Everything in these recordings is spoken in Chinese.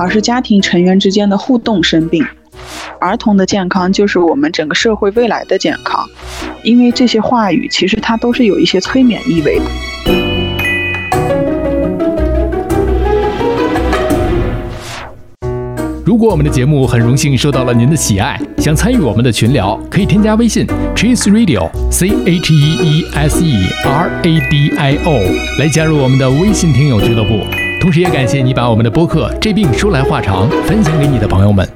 而是家庭成员之间的互动生病。儿童的健康就是我们整个社会未来的健康，因为这些话语其实它都是有一些催眠意味的。如果我们的节目很荣幸受到了您的喜爱，想参与我们的群聊，可以添加微信 Cheese Radio C H E E S E R A D I O 来加入我们的微信听友俱乐部。同时，也感谢你把我们的播客《这病说来话长》分享给你的朋友们。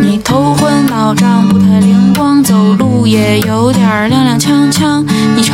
你头昏脑胀，不太灵光，走路也有点踉踉跄跄。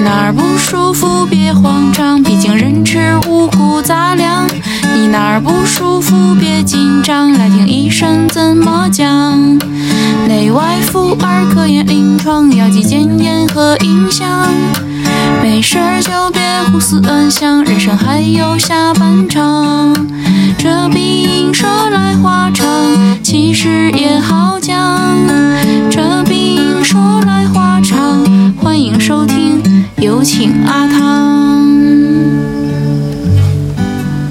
你哪儿不舒服别慌张，毕竟人吃五谷杂粮。你哪儿不舒服别紧张，来听医生怎么讲。内外妇儿科研临床，药剂检验和影像。没事儿就别胡思乱想，人生还有下半场。这病说来话长，其实也好讲。这病有请阿汤。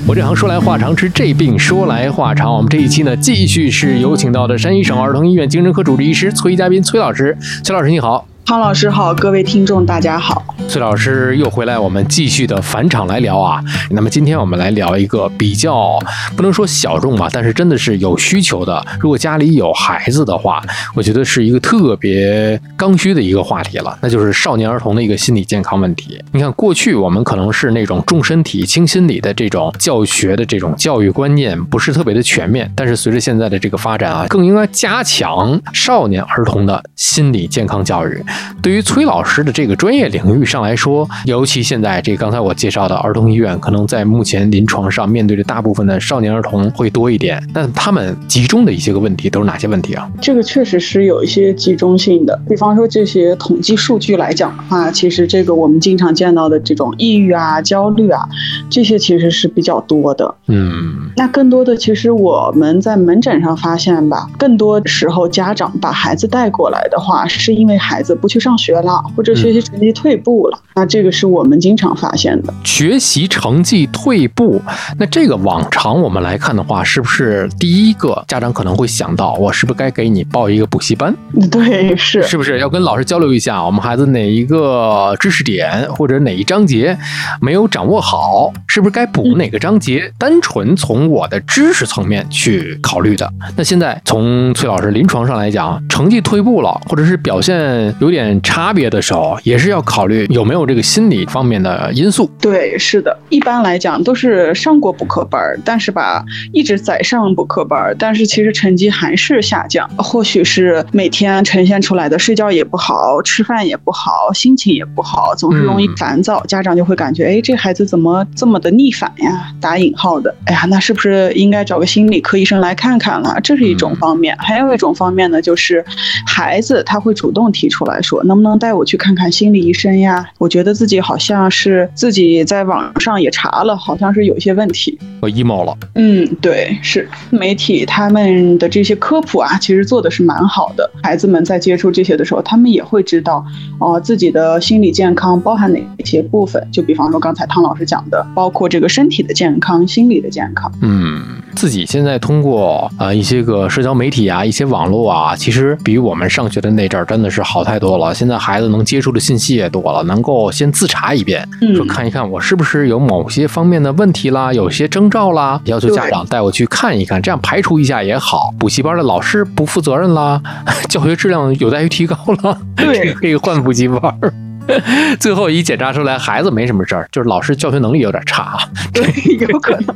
我这行说来话长，治这病说来话长。我们这一期呢，继续是有请到的山西省儿童医院精神科主治医师崔嘉宾崔老师。崔老师你好，康老师好，各位听众大家好。崔老师又回来，我们继续的返场来聊啊。那么今天我们来聊一个比较不能说小众吧，但是真的是有需求的。如果家里有孩子的话，我觉得是一个特别刚需的一个话题了，那就是少年儿童的一个心理健康问题。你看，过去我们可能是那种重身体轻心理的这种教学的这种教育观念不是特别的全面，但是随着现在的这个发展啊，更应该加强少年儿童的心理健康教育。对于崔老师的这个专业领域上来说，尤其现在这刚才我介绍的儿童医院，可能在目前临床上面对的大部分的少年儿童会多一点。那他们集中的一些个问题都是哪些问题啊？这个确实是有一些集中性的，比方说这些统计数据来讲的话，其实这个我们经常见到的这种抑郁啊、焦虑啊，这些其实是比较多的。嗯，那更多的，其实我们在门诊上发现吧，更多时候家长把孩子带过来的话，是因为孩子不去上学了，或者学习成绩退步了。那这个是我们经常发现的。学习成绩退步，那这个往常我们来看的话，是不是第一个家长可能会想到，我是不是该给你报一个补习班？对，是是不是要跟老师交流一下，我们孩子哪一个知识点或者哪一章节没有掌握好，是不是该补哪个章节？单纯从我的知识层面去考虑的。那现在从崔老师临床上来讲，成绩退步了，或者是表现有点差别的时候，也是要考虑有没有这个心理方面的因素。对，是的，一般来讲都是上过补课班儿，但是吧，一直在上补课班儿，但是其实成绩还是下降。或许是每天呈现出来的睡觉也不好，吃饭也不好，心情也不好，总是容易烦躁，家长就会感觉，哎，这孩子怎么这么的逆反呀？打引号的，哎呀，那是不是应该找个心理科医生来看看了？这是一种方面，还有一种方面呢，就是孩子他会主动提出来说，能不能带我去看看心理医生呀？我觉得自己好像是自己在网上也查了，好像是有一些问题。我 emo 了，嗯，对，是媒体他们的这些科普啊，其实做的是蛮好的。孩子们在接触这些的时候，他们也会知道，哦、自己的心理健康包含哪些部分。就比方说刚才汤老师讲的，包括这个身体的健康、心理的健康。嗯，自己现在通过啊、呃一些个社交媒体啊、一些网络啊，其实比我们上学的那阵儿真的是好太多了。现在孩子能接触的信息也多了，能够先自查一遍，嗯说看一看我是不是有某些方面的问题啦，有些征兆啦，要求家长带我去看一看，这样排除一下也好。补习班的老师不负责任啦，教学质量有待于提高了，对这个 可以换补习班儿。最后一检查出来，孩子没什么事儿，就是老师教学能力有点差啊。对，有可能。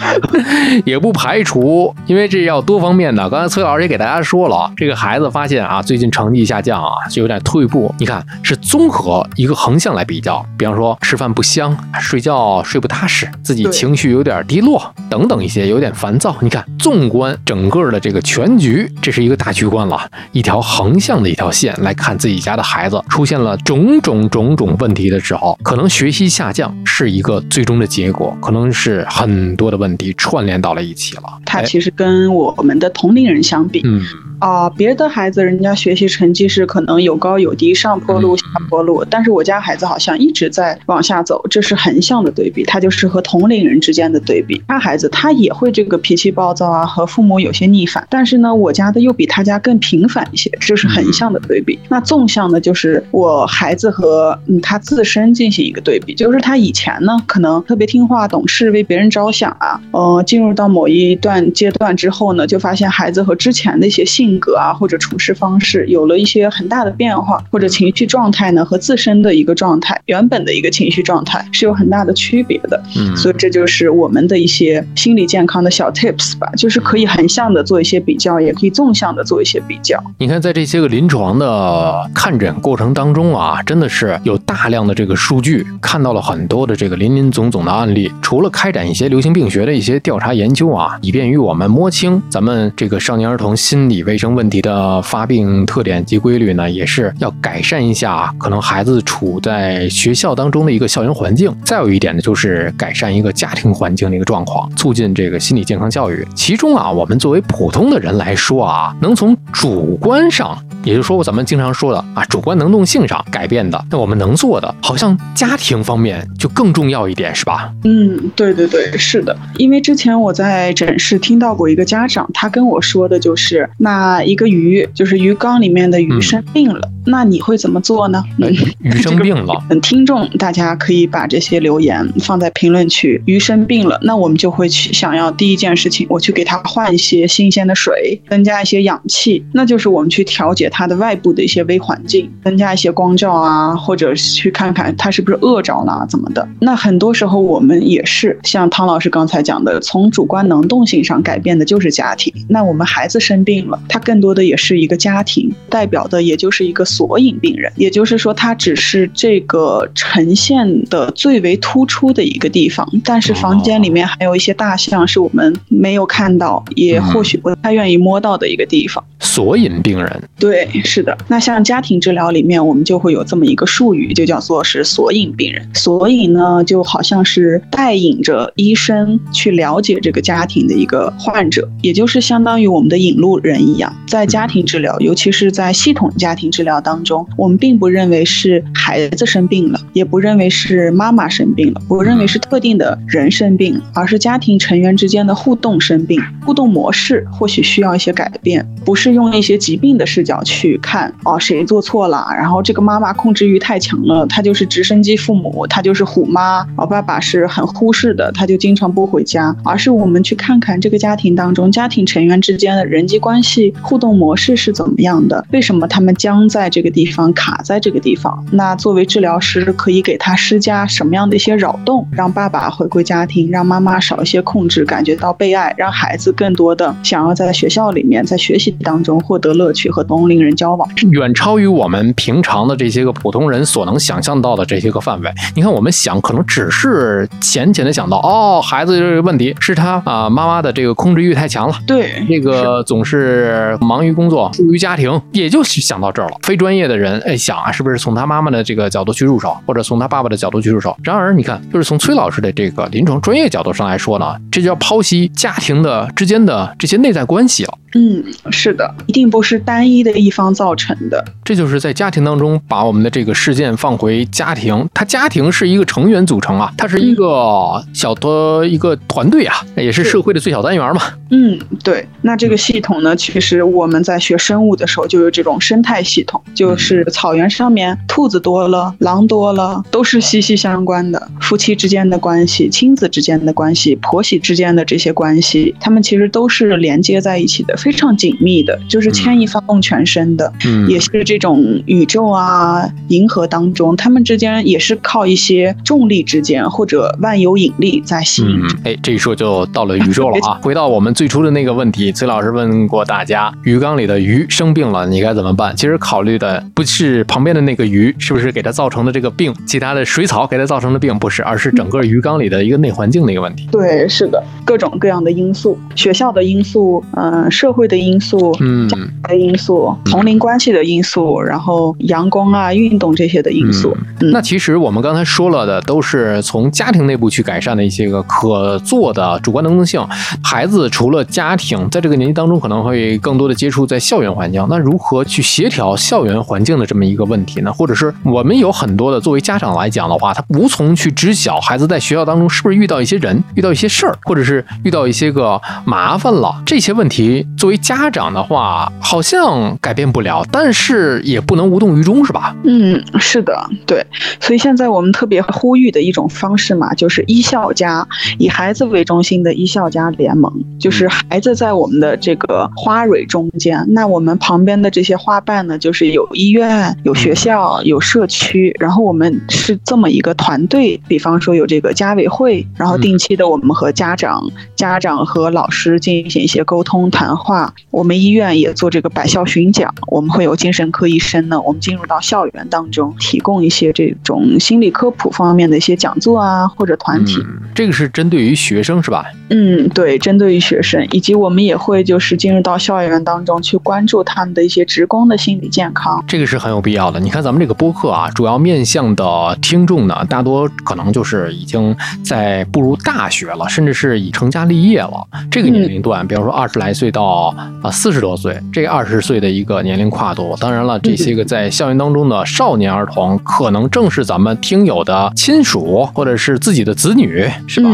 也不排除，因为这要多方面的。刚才崔老师也给大家说了，这个孩子发现啊，最近成绩下降啊，就有点退步。你看，是综合一个横向来比较，比方说吃饭不香，睡觉睡不踏实，自己情绪有点低落等等一些，有点烦躁。你看，纵观整个的这个全局，这是一个大局观了，一条横向的一条线来看自己家的孩子出现了种种种种种问题的时候，可能学习下降是一个最终的结果，可能是很多的问题串联到了一起了。哎他其实跟我们的同龄人相比，嗯，啊，别的孩子人家学习成绩是可能有高有低，上坡路下坡路，但是我家孩子好像一直在往下走，这是横向的对比，他就是和同龄人之间的对比。他孩子他也会这个脾气暴躁啊，和父母有些逆反，但是呢，我家的又比他家更平凡一些，这是横向的对比。那纵向的就是我孩子和嗯他自身进行一个对比，就是他以前呢可能特别听话懂事，为别人着想啊，呃，进入到某一段阶段之后呢，就发现孩子和之前的一些性格啊或者处事方式有了一些很大的变化，或者情绪状态呢和自身的一个状态原本的一个情绪状态是有很大的区别的。嗯所以这就是我们的一些心理健康的小 tips 吧，就是可以横向的做一些比较，也可以纵向的做一些比较。你看，在这些个临床的看诊过程当中啊，真的是有大量的这个数据，看到了很多的这个林林总总的案例。除了开展一些流行病学的一些调查研究啊，以便于我们摸清咱们这个少年儿童心理卫生问题的发病特点及规律呢，也是要改善一下可能孩子处在学校当中的一个校园环境。再有一点呢，就是改善一个家庭环境的一个状况，促进这个心理健康教育。其中啊，我们作为普通的人来说啊，能从主观上，也就是说咱们经常说的啊，主观能动性上改变的，那我们能做的，好像家庭方面就更重要一点，是吧？嗯，对对对，是的，因为之前我在诊室听到过一个家长，他跟我说的就是，那一个鱼，就是鱼缸里面的鱼嗯生病了，那你会怎么做呢？嗯鱼生病了，嗯，听众大家可以把这些留言放在评论区。鱼生病了，那我们就会去想要第一件事情，我去给它换一些新鲜的水，增加一些氧气，那就是我们去调节它的外部的一些微环境，增加一些光照啊，或者去看看它是不是饿着了怎么的。那很多时候我们也是像汤老师刚才讲的，从主观能动性上改变的就是家庭。那我们孩子生病了，他更多的也是一个家庭，代表的也就是一个索引病人，也就是说，他只是这个呈现的最为突出的一个地方，但是房间里面还有一些大象是我们没有看到，也或许不太愿意摸到的一个地方。索引病人，对，对是的。那像家庭治疗里面，我们就会有这么一个术语，就叫做是索引病人。索引呢，就好像是带引着医生去了解这个家庭的一个患者，也就是相当于我们的引路人一样。在家庭治疗，尤其是在系统家庭治疗当中，我们并不认为是孩子生病了，也不认为是妈妈生病了，不认为是特定的人生病，而是家庭成员之间的互动生病，互动模式或许需要一些改变，不是用一些疾病的视角去看哦，谁做错了，然后这个妈妈控制欲太强了，她就是直升机父母，她就是虎妈，哦，爸爸是很忽视的，他就经常不回家，而是我们去看看这个家庭当中家庭成员之间的人际关系互动模式是怎么样的，为什么他们僵在这个地方，卡在这个地方？那作为治疗师，可以给他施加什么样的一些扰动，让爸爸回归家庭，让妈妈少一些控制，感觉到被爱，让孩子更多的想要在学校里面，在学习当中获得乐趣和动力人交往。远超于我们平常的这些个普通人所能想象到的这些个范围。你看，我们想可能只是浅浅的想到，哦，孩子这个问题是他啊、妈妈的这个控制欲太强了。对，这个总是忙于工作，疏于家庭，也就想到这儿了。非专业的人，哎，想啊，是不是从他妈妈的这个角度去入手，或者从他爸爸的角度去入手？然而，你看，就是从崔老师的这个临床专业角度上来说呢，这就要剖析家庭的之间的这些内在关系了。嗯，是的，一定不是单一的一方造成的。这就是在家庭当中把我们的这个事件放回家庭，它家庭是一个成员组成啊，它是一个小的一个团队啊，也是社会的最小单元嘛。嗯，对。那这个系统呢，其实我们在学生物的时候就有这种生态系统，就是草原上面兔子多了，狼多了，都是息息相关的。夫妻之间的关系、亲子之间的关系、婆媳之间的这些关系，他们其实都是连接在一起的，非常紧密的，就是牵一发动全身。生的，嗯，也是这种宇宙啊、银河当中，他们之间也是靠一些重力之间或者万有引力在吸引。嗯，哎，这一说就到了宇宙了啊！回到我们最初的那个问题，崔老师问过大家，鱼缸里的鱼生病了，你该怎么办？其实考虑的不是旁边的那个鱼是不是给它造成的这个病，其他的水草给它造成的病不是，而是整个鱼缸里的一个内环境的一个问题。对，是的，各种各样的因素，学校的因素，嗯、社会的因素，嗯，的因素，同龄关系的因素，然后阳光啊、运动这些的因素。嗯那其实我们刚才说了的，都是从家庭内部去改善的一些个可做的主观能动性。孩子除了家庭，在这个年纪当中可能会更多的接触在校园环境。那如何去协调校园环境的这么一个问题呢？或者是我们有很多的作为家长来讲的话，他无从去知晓孩子在学校当中是不是遇到一些人、遇到一些事儿，或者是遇到一些个麻烦了。这些问题作为家长的话，好像改变不了，但是也不能无动于衷，是吧？嗯，是的，对，所以现在我们特别呼吁的一种方式嘛，就是医校家，以孩子为中心的医校家联盟，就是孩子在我们的这个花蕊中间，那我们旁边的这些花瓣呢，就是有医院、有学校、有社区，然后我们是这么一个团队，比方说有这个家委会，然后定期的我们和家长、家长和老师进行一些沟通谈话，我们医院也做这个百校巡讲，我们会有精神科医生呢，我们进入到校园当中，提供一些这种心理科普方面的一些讲座啊，或者团体。嗯，这个是针对于学生是吧？嗯，对，针对于学生，以及我们也会就是进入到校园当中去关注他们的一些职工的心理健康。这个是很有必要的。你看咱们这个播客啊，主要面向的听众呢，大多可能就是已经在步入大学了，甚至是已成家立业了。这个年龄段，比方说二十来岁到啊四十多岁，这二十岁的一个个年龄跨度。当然了，这些个在校园当中的少年儿童，可能正是咱们听友的亲属或者是自己的子女，是吧？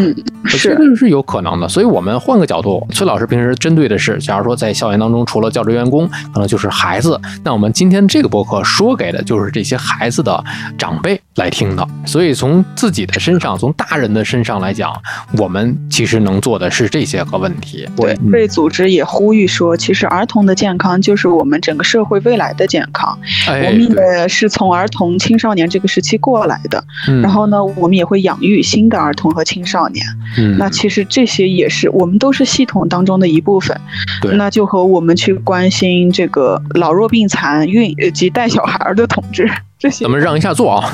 是得是有可能的，所以我们换个角度，崔老师平时针对的是，假如说在校园当中，除了教职员工，可能就是孩子。那我们今天这个播客说给的就是这些孩子的长辈来听的。所以从自己的身上，从大人的身上来讲，我们其实能做的是这些个问题。对，被组织也呼吁说，其实儿童的健康就是我们整个社会未来的健康。我哎，们，也是从儿童、青少年这个时期过来的，嗯然后呢，我们也会养育新的儿童和青少年。嗯那其实这些也是我们都是系统当中的一部分。对那就和我们去关心这个老弱病残、孕呃及带小孩儿的同志这些咱们让一下座啊。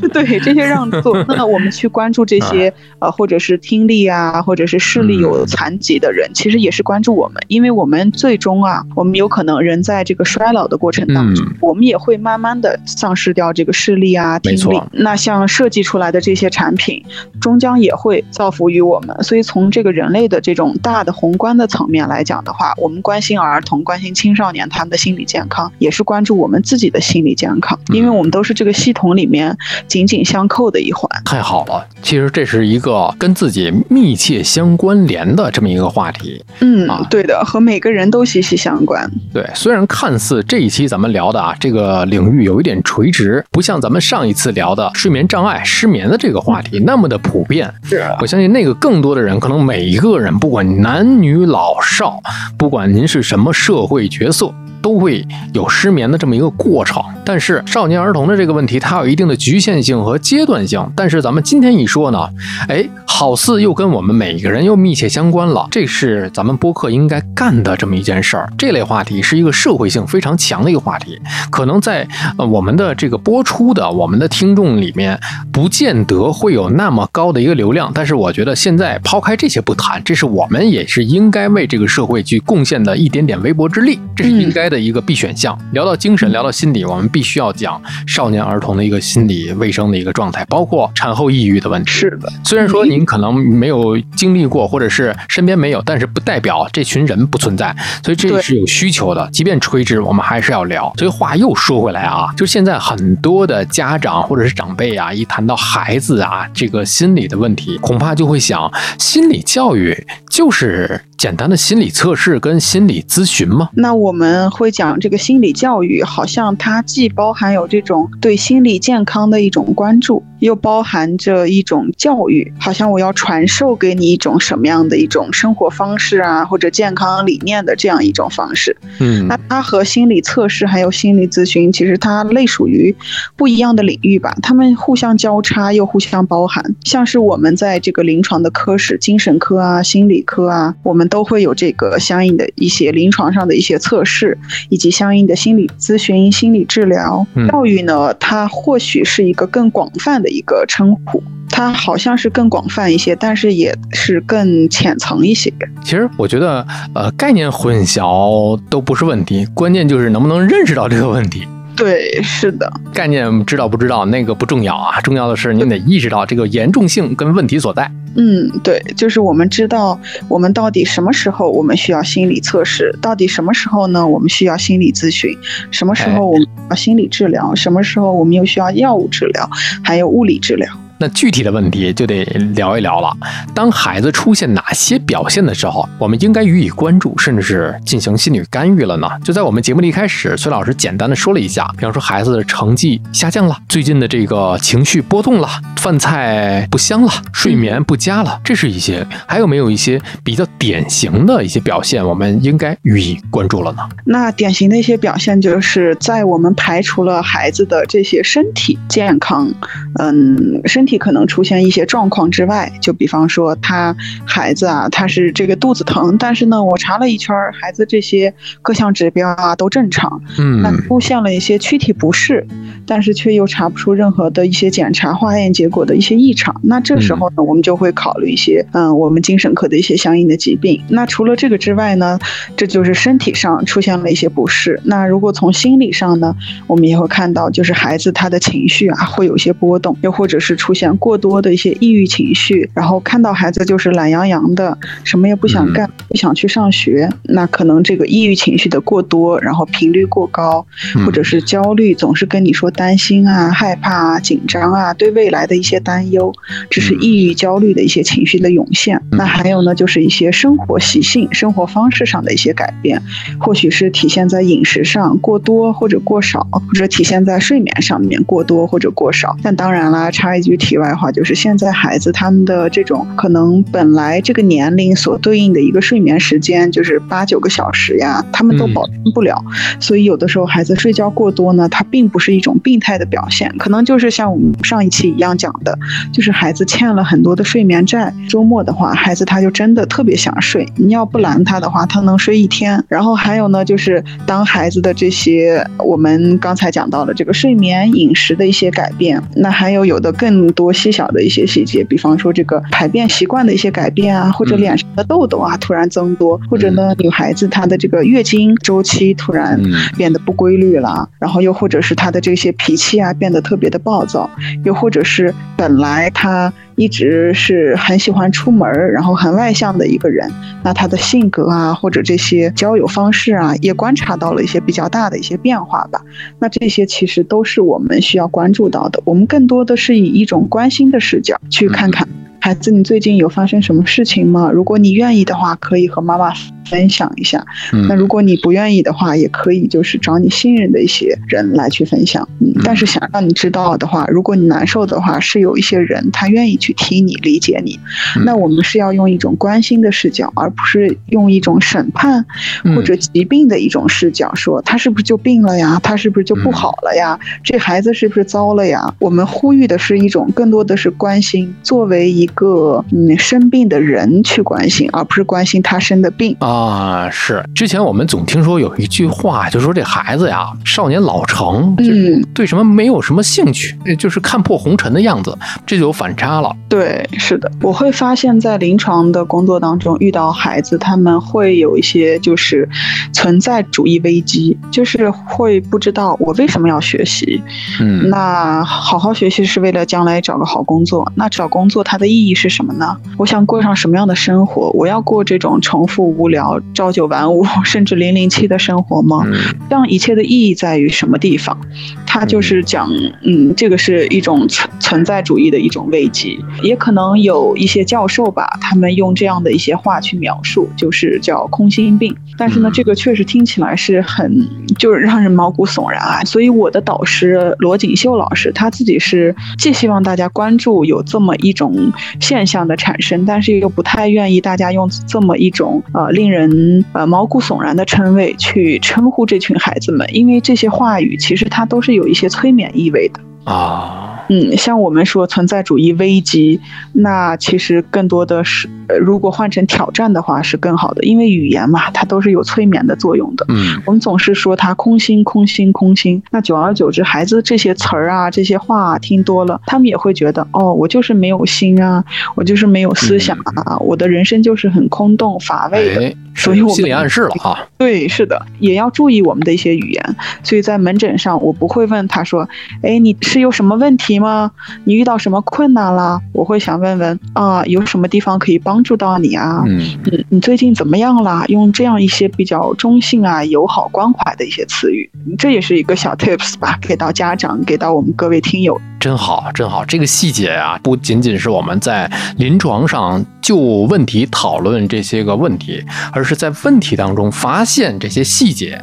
对这些让座，那我们去关注这些呃，或者是听力啊，或者是视力有残疾的人，其实也是关注我们，因为我们最终啊，我们有可能人在这个衰老的过程当中，嗯。我们也会慢慢的丧失掉这个视力啊、听力。那像设计出来的这些产品，终将也会造福于我们。所以从这个人类的这种大的宏观的层面来讲的话，我们关心儿童、关心青少年他们的心理健康，也是关注我们自己的心理健康，因为我们都是这个系统里面紧紧相扣的一环。太好了，其实这是一个跟自己密切相关联的这么一个话题。嗯啊，对的，和每个人都息息相关。对，虽然看似这一期咱们聊的啊，这个领域有一点垂直，不像咱们上一次聊的睡眠障碍、失眠的这个话题那么的普遍。是啊我相信那个更多的人，可能每一个人，不管男女老少，不管您是什么社会角色。都会有失眠的这么一个过程，但是少年儿童的这个问题，它有一定的局限性和阶段性。但是咱们今天一说呢，哎，好似又跟我们每一个人又密切相关了。这是咱们播客应该干的这么一件事儿。这类话题是一个社会性非常强的一个话题，可能在呃我们的这个播出的我们的听众里面，不见得会有那么高的一个流量。但是我觉得现在抛开这些不谈，这是我们也是应该为这个社会去贡献的一点点微薄之力，这是应该的一个必选项。聊到精神，聊到心理，我们必须要讲少年儿童的一个心理卫生的一个状态，包括产后抑郁的问题。是的，虽然说您可能没有经历过，或者是身边没有，但是不代表这群人不存在，所以这对是有需求的。即便垂直，我们还是要聊。所以话又说回来啊，就现在很多的家长或者是长辈啊，一谈到孩子啊这个心理的问题，恐怕就会想，心理教育就是简单的心理测试跟心理咨询吗？那我们会讲这个心理教育，好像它既包含有这种对心理健康的一种关注，又包含着一种教育，好像我要传授给你一种什么样的一种生活方式啊，或者健康理念的这样一种方式。嗯那它和心理测试还有心理咨询，其实它类属于不一样的领域吧，它们互相交叉又互相包含。像是我们在这个临床的科室，精神科啊、心理科啊，我们都会有这个相应的一些临床上的一些测试，以及相应的心理咨询、心理治疗嗯。教育呢，它或许是一个更广泛的一个称呼。它好像是更广泛一些，但是也是更浅层一些。其实我觉得，呃，概念混淆都不是问题，关键就是能不能认识到这个问题。对，是的。概念知道不知道那个不重要啊，重要的是你得意识到这个严重性跟问题所在。嗯，对，就是我们知道我们到底什么时候我们需要心理测试，到底什么时候呢？我们需要心理咨询，什么时候我们要心理治疗，什么时候我们又需要药物治疗，还有物理治疗。那具体的问题就得聊一聊了。当孩子出现哪些表现的时候，我们应该予以关注，甚至是进行心理干预了呢？就在我们节目的一开始，崔老师简单的说了一下，比方说孩子的成绩下降了，最近的这个情绪波动了，饭菜不香了，睡眠不佳了，这是一些。还有没有一些比较典型的一些表现，我们应该予以关注了呢？那典型的一些表现，就是在我们排除了孩子的这些身体健康，嗯，身体可能出现一些状况之外，就比方说他孩子啊，他是这个肚子疼，但是呢，我查了一圈，孩子这些各项指标啊都正常，嗯那出现了一些躯体不适，但是却又查不出任何的一些检查化验结果的一些异常。那这时候呢，我们就会考虑一些，嗯，我们精神科的一些相应的疾病。那除了这个之外呢，这就是身体上出现了一些不适。那如果从心理上呢，我们也会看到，就是孩子他的情绪啊会有一些波动，又或者是出现过多的一些抑郁情绪，然后看到孩子就是懒洋洋的，什么也不想干，不想去上学，那可能这个抑郁情绪的过多，然后频率过高，或者是焦虑，总是跟你说担心啊、害怕啊、紧张啊，对未来的一些担忧，这是抑郁、焦虑的一些情绪的涌现。那还有呢，就是一些生活习性、生活方式上的一些改变，或许是体现在饮食上过多或者过少，或者体现在睡眠上面过多或者过少。但当然啦，插一句题外话，就是现在孩子他们的这种可能本来这个年龄所对应的一个睡眠时间就是八九个小时呀，他们都嗯保证不了。所以有的时候孩子睡觉过多呢，它并不是一种病态的表现，可能就是像我们上一期一样讲的，就是孩子欠了很多的睡眠债。周末的话，孩子他就真的特别想睡，你要不拦他的话，他能睡一天。然后还有呢，就是当孩子的这些我们刚才讲到的这个睡眠、饮食的一些改变，那还有有的更多细小的一些细节，比方说这个排便习惯的一些改变啊，或者嗯。脸上的痘痘啊突然增多，或者呢女孩子她的这个月经周期突然嗯。变得不规律了，然后又或者是她的这些脾气啊变得特别的暴躁，又或者是本来她一直是很喜欢出门，然后很外向的一个人，那他的性格啊或者这些交友方式啊，也观察到了一些比较大的一些变化吧。那这些其实都是我们需要关注到的。我们更多的是以一种关心的视角去看看孩子，你最近有发生什么事情吗？如果你愿意的话，可以和妈妈分享一下。嗯那如果你不愿意的话，也可以就是找你信任的一些人来去分享。嗯，但是想让你知道的话，如果你难受的话，是有一些人他愿意去听你、理解你。嗯那我们是要用一种关心的视角，而不是用一种审判嗯或者疾病的一种视角，说他是不是就病了呀？他是不是就不好了呀？这孩子是不是糟了呀？我们呼吁的是一种更多的是关心，作为一个嗯生病的人去关心，而不是关心他生的病。啊，是之前我们总听说有一句话，就说这孩子呀，少年老成，就是嗯，对什么没有什么兴趣，就是看破红尘的样子，这就有反差了。对，是的，我会发现，在临床的工作当中，遇到孩子，他们会有一些就是存在主义危机，就是会不知道我为什么要学习。嗯那好好学习是为了将来找个好工作，那找工作它的意义是什么呢？我想过上什么样的生活？我要过这种重复无聊朝九晚五 甚至零零七的生活吗？嗯这样一切的意义在于什么地方？它就是讲，嗯，这个是一种存存在主义的一种危机，也可能有一些教授吧，他们用这样的一些话去描述，就是叫空心病。但是呢嗯，这个确实听起来是很，就是让人毛骨悚然啊。所以我的导师罗锦秀老师，他自己是既希望大家关注有这么一种现象的产生，但是又不太愿意大家用这么一种呃令人呃毛骨悚然的称谓去称呼这群孩子们，因为这些话语其实它都是有一些催眠意味的。啊，嗯，像我们说存在主义危机，那其实更多的是，呃，如果换成挑战的话是更好的，因为语言嘛，它都是有催眠的作用的。嗯我们总是说它空心、空心、空心，那久而久之，孩子这些词儿啊、这些话啊听多了，他们也会觉得，哦，我就是没有心啊，我就是没有思想啊，我的人生就是很空洞、乏味的。哎，所以我们心理暗示了哈。对，是的，也要注意我们的一些语言。所以在门诊上，我不会问他说：“哎，你是有什么问题吗？你遇到什么困难啦？”我会想问问啊，有什么地方可以帮助到你啊？嗯嗯，你最近怎么样啦？用这样一些比较中性啊、友好、关怀的一些词语，这也是一个小 tips 吧，给到家长，给到我们各位听友。真好，真好！这个细节啊，不仅仅是我们在临床上就问题讨论这些个问题，而是在问题当中发现这些细节，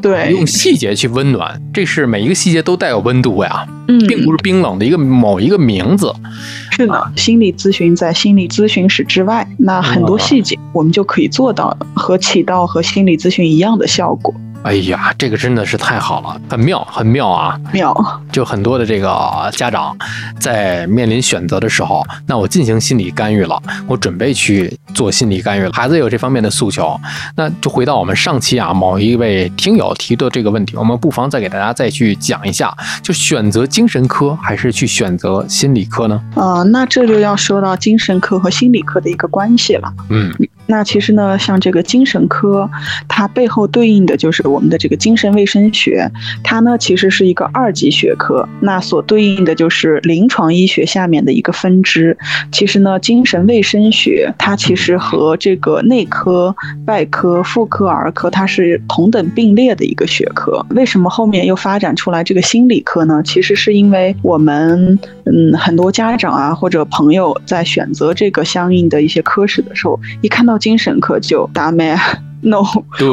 对，用细节去温暖。这是每一个细节都带有温度呀，嗯，并不是冰冷的一个某一个名字。是的，心理咨询在心理咨询室之外，那很多细节我们就可以做到和起到和心理咨询一样的效果。哎呀，这个真的是太好了，很妙，很妙啊！妙，就很多的这个家长在面临选择的时候，那我进行心理干预了，我准备去做心理干预了，孩子有这方面的诉求，那就回到我们上期啊某一位听友提的这个问题，我们不妨再给大家再去讲一下，就选择精神科还是去选择心理科呢？呃，那这就要说到精神科和心理科的一个关系了。嗯那其实呢，像这个精神科，它背后对应的就是我们的这个精神卫生学，它呢其实是一个二级学科，那所对应的就是临床医学下面的一个分支。其实呢，精神卫生学它其实和这个内科、外科、妇科、儿科它是同等并列的一个学科。为什么后面又发展出来这个心理科呢？其实是因为我们嗯很多家长啊或者朋友在选择这个相应的一些科室的时候，一看到精神科就打咩 no，对，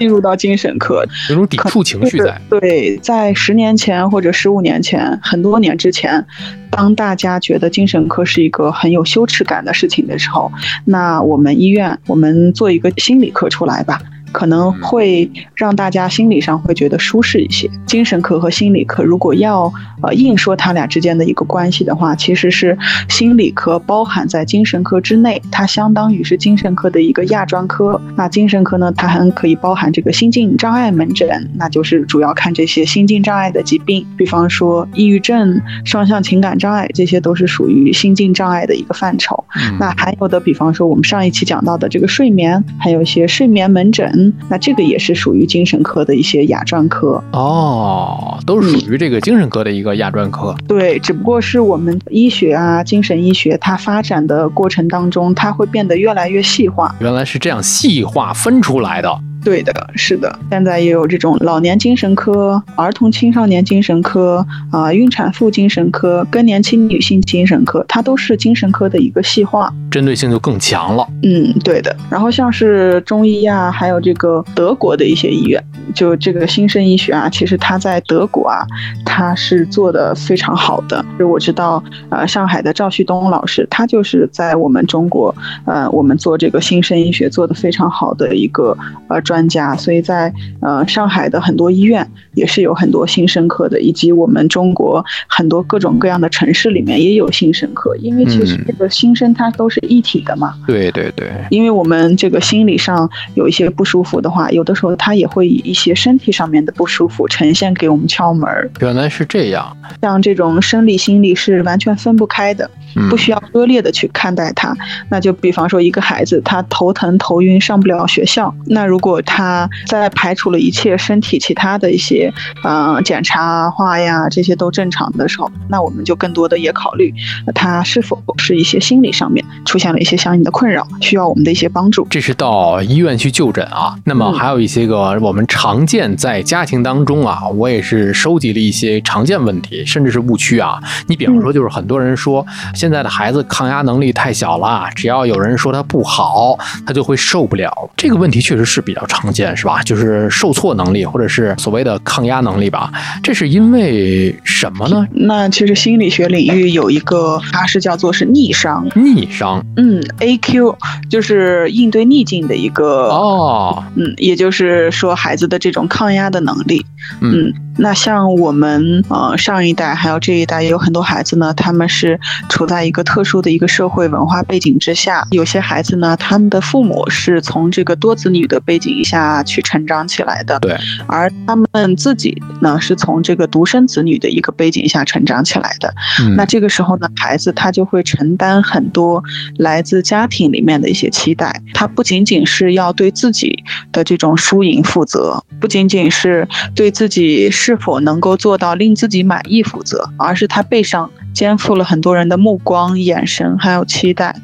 进入到精神科，有种抵触情绪在。对，在十年前或者十五年前，很多年之前，当大家觉得精神科是一个很有羞耻感的事情的时候，那我们医院我们做一个心理科出来吧。可能会让大家心理上会觉得舒适一些。精神科和心理科如果要呃硬说它俩之间的一个关系的话，其实是心理科包含在精神科之内，它相当于是精神科的一个亚专科。那精神科呢，它还可以包含这个心境障碍门诊，那就是主要看这些心境障碍的疾病，比方说抑郁症、双向情感障碍，这些都是属于心境障碍的一个范畴。嗯那还有的，比方说我们上一期讲到的这个睡眠，还有一些睡眠门诊，那这个也是属于精神科的一些亚专科。哦，都是属于这个精神科的一个亚专科。对，只不过是我们医学啊，精神医学它发展的过程当中，它会变得越来越细化。原来是这样细化分出来的。对的，是的，现在也有这种老年精神科、儿童青少年精神科啊、孕产妇精神科、更年期女性精神科，它都是精神科的一个细化。针对性就更强了。嗯，对的。然后像是中医啊，还有这个德国的一些医院，就这个新生医学啊，其实它在德国啊，它是做的非常好的。就我知道，呃，上海的赵旭东老师，他就是在我们中国，呃，我们做这个新生医学做的非常好的一个呃专家。所以在呃上海的很多医院也是有很多新生科的，以及我们中国很多各种各样的城市里面也有新生科，因为其实嗯这个新生它都是一体的嘛。对对对，因为我们这个心理上有一些不舒服的话，有的时候他也会以一些身体上面的不舒服呈现给我们敲门。原来是这样。像这种生理、心理是完全分不开的，嗯不需要割裂的去看待它。那就比方说一个孩子他头疼、头晕，上不了学校，那如果他在排除了一切身体其他的一些呃检查啊化呀这些都正常的时候，那我们就更多的也考虑他是否是一些心理上面出现了一些相应的困扰，需要我们的一些帮助。这是到医院去就诊啊。那么还有一些个我们常见在家庭当中啊，我也是收集了一些常见问题，甚至是误区啊。你比方说，就是很多人说现在的孩子抗压能力太小了，只要有人说他不好，他就会受不了。这个问题确实是比较见，是吧？就是受挫能力或者是所谓的抗压能力吧。这是因为什么呢？那其实心理学领域有一个，它是叫做是逆商。逆商，嗯，AQ 就是应对逆境的一个哦，嗯，也就是说孩子的这种抗压的能力，嗯嗯，那像我们呃上一代还有这一代有很多孩子呢，他们是处在一个特殊的一个社会文化背景之下，有些孩子呢，他们的父母是从这个多子女的背景下去成长起来的，对，而他们自己呢是从这个独生子女的一个背景下成长起来的，嗯。那这个时候呢，孩子他就会承担很多来自家庭里面的一些期待，他不仅仅是要对自己的这种输赢负责，不仅仅是对自己是否能够做到令自己满意负责，而是他背上肩负了很多人的目光、眼神还有期待。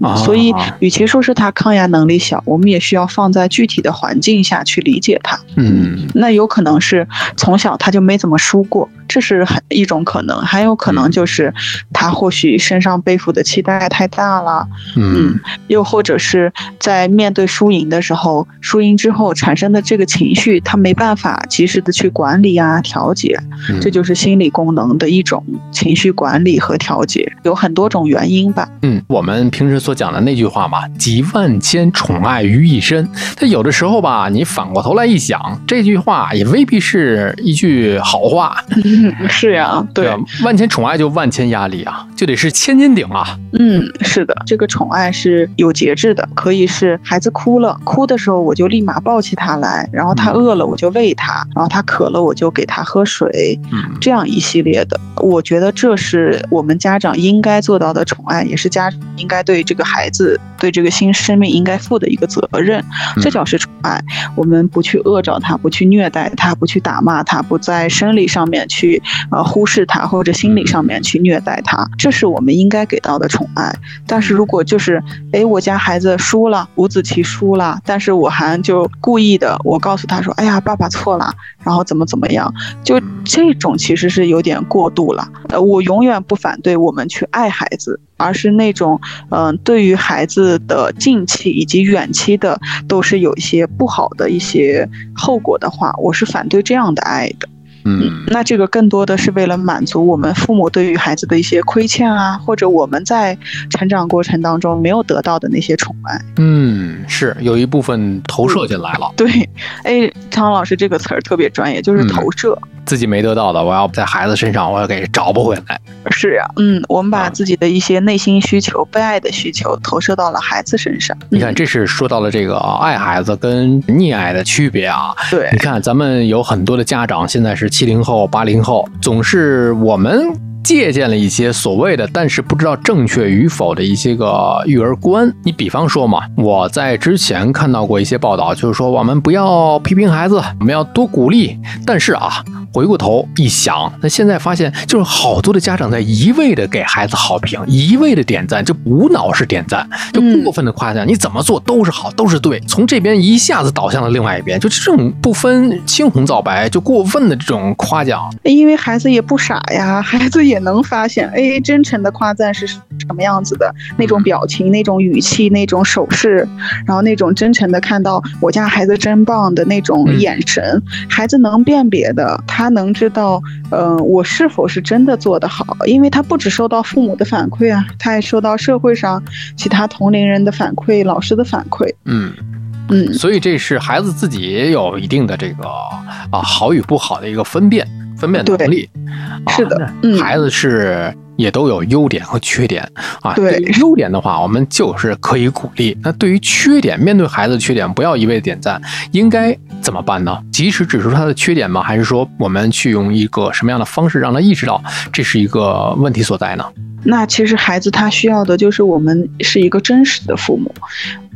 嗯啊所以，与其说是他抗压能力小，我们也需要放在具体的环境下去理解他。嗯那有可能是从小他就没怎么输过，这是很一种可能，还有可能就是他或许身上背负的期待太大了，嗯又或者是在面对输赢的时候，输赢之后产生的这个情绪，他没办法及时的去管理啊、调节，嗯，这就是心理功能的一种情绪管理和调节，有很多种原因吧。嗯，我们平时所讲的那句话嘛，“集万千宠爱于一身”。它有的时候吧，你反过头来一想，这句话也未必是一句好话。是呀，对吧，万千宠爱就万千压力啊，就得是千斤顶啊。嗯，是的，这个宠爱是有节制的，可以是孩子哭了，哭的时候我就立马抱起他来，然后他饿了我就喂他，然后他渴了我就给他喝水，嗯。这样一系列的，我觉得这是我们家长应该做到的宠爱，也是家长应该对这个孩子、对这个新生命应该负的一个责任，这叫是宠爱。我们不去饿着他，不去虐待他，不去打骂他，不在生理上面去呃忽视他，或者心理上面去虐待他，这是我们应该给到的宠爱。但是如果就是，哎，我家孩子输了，五子棋输了，但是我还就故意的，我告诉他说，哎呀，爸爸错了，然后怎么怎么样，就这种其实是有点过度了。呃，我永远不反对我们去爱孩子，而是那种，嗯、对于孩子的近期以及远期的都是有一些不好的一些后果的话，我是反对这样的爱的。嗯那这个更多的是为了满足我们父母对于孩子的一些亏欠啊，或者我们在成长过程当中没有得到的那些宠爱。嗯，是有一部分投射进来了，对，哎，张老师这个词儿特别专业，就是嗯投射。自己没得到的，我要在孩子身上，我要给找不回来。是呀，嗯，我们啊把自己的一些内心需求、被爱的需求投射到了孩子身上。你看，嗯这是说到了这个爱孩子跟溺爱的区别啊。对你，看，咱们有很多的家长现在是七零后、八零后，总是我们借鉴了一些所谓的，但是不知道正确与否的一些个育儿观。你比方说嘛，我在之前看到过一些报道，就是说我们不要批评孩子，我们要多鼓励。但是啊，回过头一想，那现在发现就是好多的家长在一味的给孩子好评，一味的点赞，就无脑式点赞，就嗯。过分的夸赞，你怎么做都是好，都是对。从这边一下子倒向了另外一边，就这种不分青红皂白，就过分的这种夸奖，因为孩子也不傻呀，孩子也能发现，哎，真诚的夸赞是什么样子的，那种表情、那种语气、那种手势，然后那种真诚的看到我家孩子真棒的那种嗯。眼神，孩子能辨别的，他能知道，呃，我是否是真的做得好，因为他不只收到父母的反馈啊，他也收到社会上其他同龄人的反馈、老师的反馈，嗯。嗯，所以这是孩子自己也有一定的这个啊好与不好的一个分辨分辨能力。啊是的那嗯孩子是也都有优点和缺点啊。对于优点的话，我们就是可以鼓励。那对于缺点，面对孩子的缺点，不要一味地点赞，应该怎么办呢？及时指出他的缺点吗？还是说我们去用一个什么样的方式让他意识到这是一个问题所在呢？那其实孩子他需要的就是我们是一个真实的父母，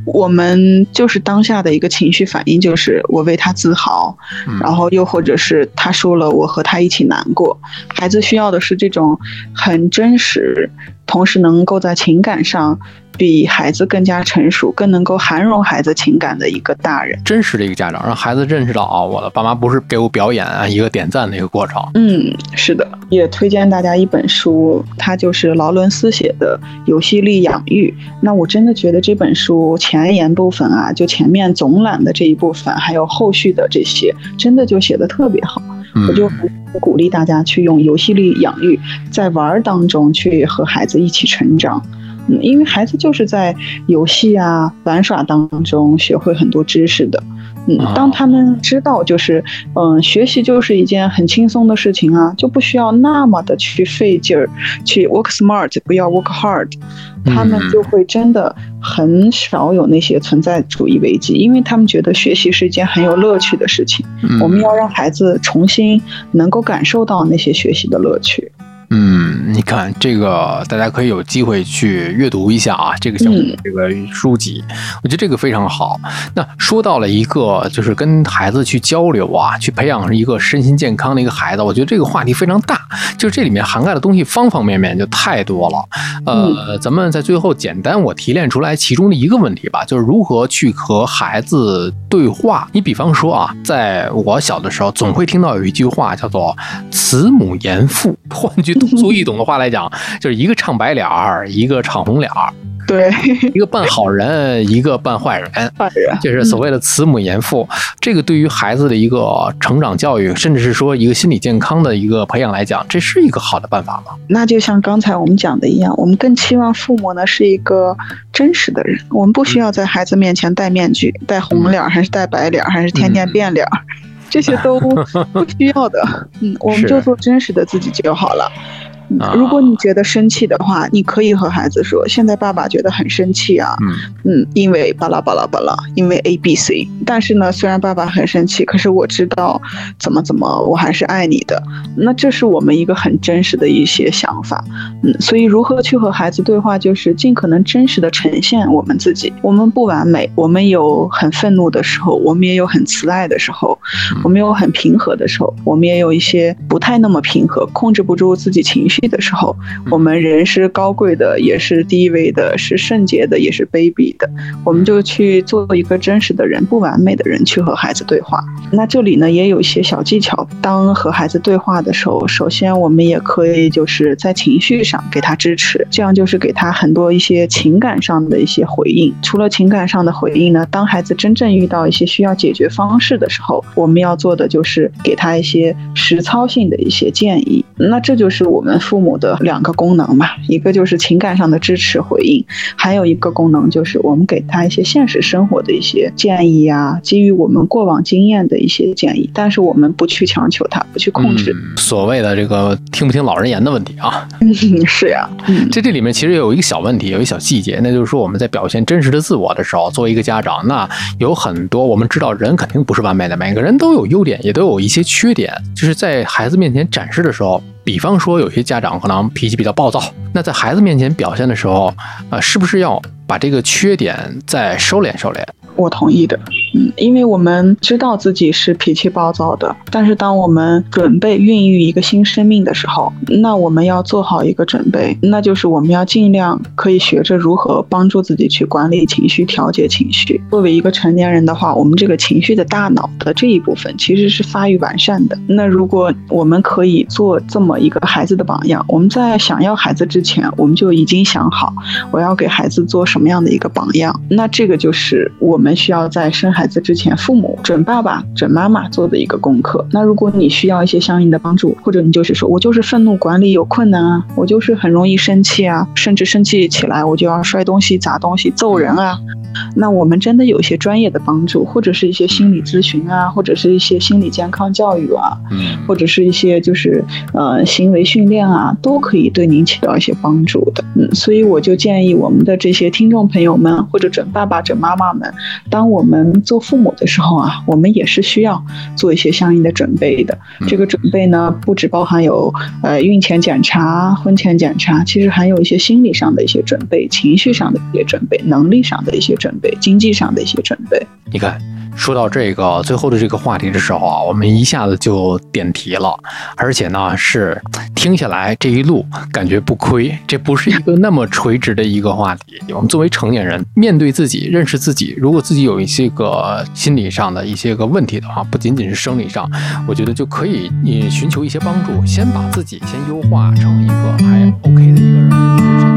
我们就是当下的一个情绪反应，就是我为他自豪，嗯然后又或者是他说了，我和他一起难过。孩子需要的是这种很真实，同时能够在情感上比孩子更加成熟，更能够涵容孩子情感的一个大人。真实的一个家长，让孩子认识到啊，我的爸妈不是给我表演啊一个点赞的一个过程。嗯，是的，也推荐大家一本书，它就是劳伦斯写的《游戏力养育》。那我真的觉得这本书前言部分啊，就前面总览的这一部分，还有后续的这些，真的就写的特别好。我就鼓励大家去用游戏力养育，在玩儿当中去和孩子一起成长。嗯，因为孩子就是在游戏啊、玩耍当中学会很多知识的。嗯哦，当他们知道就是，嗯，学习就是一件很轻松的事情啊，就不需要那么的去费劲儿，去 work smart，不要 work hard，他们嗯就会真的很少有那些存在主义危机，因为他们觉得学习是一件很有乐趣的事情。嗯我们要让孩子重新能够感受到那些学习的乐趣。嗯，你看这个，大家可以有机会去阅读一下啊，这个相关的这个书籍，我觉得这个非常好。那说到了一个，就是跟孩子去交流啊，去培养一个身心健康的一个孩子，我觉得这个话题非常大，就是这里面涵盖的东西方方面面就太多了。呃，咱们在最后简单我提炼出来其中的一个问题吧，就是如何去和孩子对话。你比方说啊，在我小的时候，总会听到有一句话叫做“慈母严父”，换句通 俗易懂的话来讲，就是一个唱白脸儿，一个唱红脸儿，对，一个扮好人，一个扮坏人。坏人就是所谓的慈母严父，这个对于孩子的一个成长教育，甚至是说一个心理健康的一个培养来讲，这是一个好的办法吗？那就像刚才我们讲的一样，我们更期望父母呢是一个真实的人，我们不需要在孩子面前戴面具，戴红脸儿还是戴白脸儿，还是天天变脸儿，这些都 不需要的。嗯，我们就做真实的自己就好了。如果你觉得生气的话，你可以和孩子说：“现在爸爸觉得很生气啊，嗯嗯，因为巴拉巴拉巴拉，因为 A B C。但是呢，虽然爸爸很生气，可是我知道怎么怎么，我还是爱你的。那这是我们一个很真实的一些想法。嗯，所以如何去和孩子对话，就是尽可能真实的呈现我们自己。我们不完美，我们有很愤怒的时候，我们也有很慈爱的时候，我们有很平和的时候，我们也有一些不太那么平和，控制不住自己情绪的时候。我们人是高贵的，也是低微的，是圣洁的，也是卑鄙的。我们就去做一个真实的人，不完美的人，去和孩子对话。那这里呢，也有一些小技巧。当和孩子对话的时候，首先我们也可以就是在情绪上给他支持，这样就是给他很多一些情感上的一些回应。除了情感上的回应呢，当孩子真正遇到一些需要解决方式的时候，我们要做的就是给他一些实操性的一些建议。那这就是我们父母的两个功能嘛，一个就是情感上的支持回应，还有一个功能就是我们给他一些现实生活的一些建议啊，基于我们过往经验的一些建议，但是我们不去强求他，不去控制。嗯所谓的这个听不听老人言的问题啊。嗯，是呀，嗯，这这里面其实有一个小问题，有一个小细节，那就是说我们在表现真实的自我的时候，作为一个家长，那有很多我们知道人肯定不是完美的，每个人都有优点，也都有一些缺点，就是在孩子面前展示的时候。比方说，有些家长可能脾气比较暴躁，那在孩子面前表现的时候，呃，是不是要把这个缺点再收敛收敛？我同意的，嗯，因为我们知道自己是脾气暴躁的，但是当我们准备孕育一个新生命的时候，那我们要做好一个准备，那就是我们要尽量可以学着如何帮助自己去管理情绪、调节情绪。作为一个成年人的话，我们这个情绪的大脑的这一部分其实是发育完善的。那如果我们可以做这么一个孩子的榜样，我们在想要孩子之前，我们就已经想好我要给孩子做什么样的一个榜样，那这个就是我们需要在生孩子之前，父母准爸爸、准妈妈做的一个功课。那如果你需要一些相应的帮助，或者你就是说我就是愤怒管理有困难啊，我就是很容易生气啊，甚至生气起来我就要摔东西、砸东西、揍人啊。那我们真的有一些专业的帮助，或者是一些心理咨询啊，或者是一些心理健康教育啊，嗯或者是一些就是呃行为训练啊，都可以对您起到一些帮助的。嗯，所以我就建议我们的这些听听众朋友们或者准爸爸、准妈妈们，当我们做父母的时候啊，我们也是需要做一些相应的准备的。这个准备呢，不只包含有呃孕前检查、婚前检查，其实还有一些心理上的一些准备、情绪上的一些准备、能力上的一些准备、经济上的一些准备。你看。说到这个最后的这个话题的时候啊，我们一下子就点题了，而且呢是听下来这一路感觉不亏，这不是一个那么垂直的一个话题。我们作为成年人，面对自己、认识自己，如果自己有一些个心理上的一些个问题的话，不仅仅是生理上，我觉得就可以你寻求一些帮助，先把自己先优化成一个还 OK 的一个人。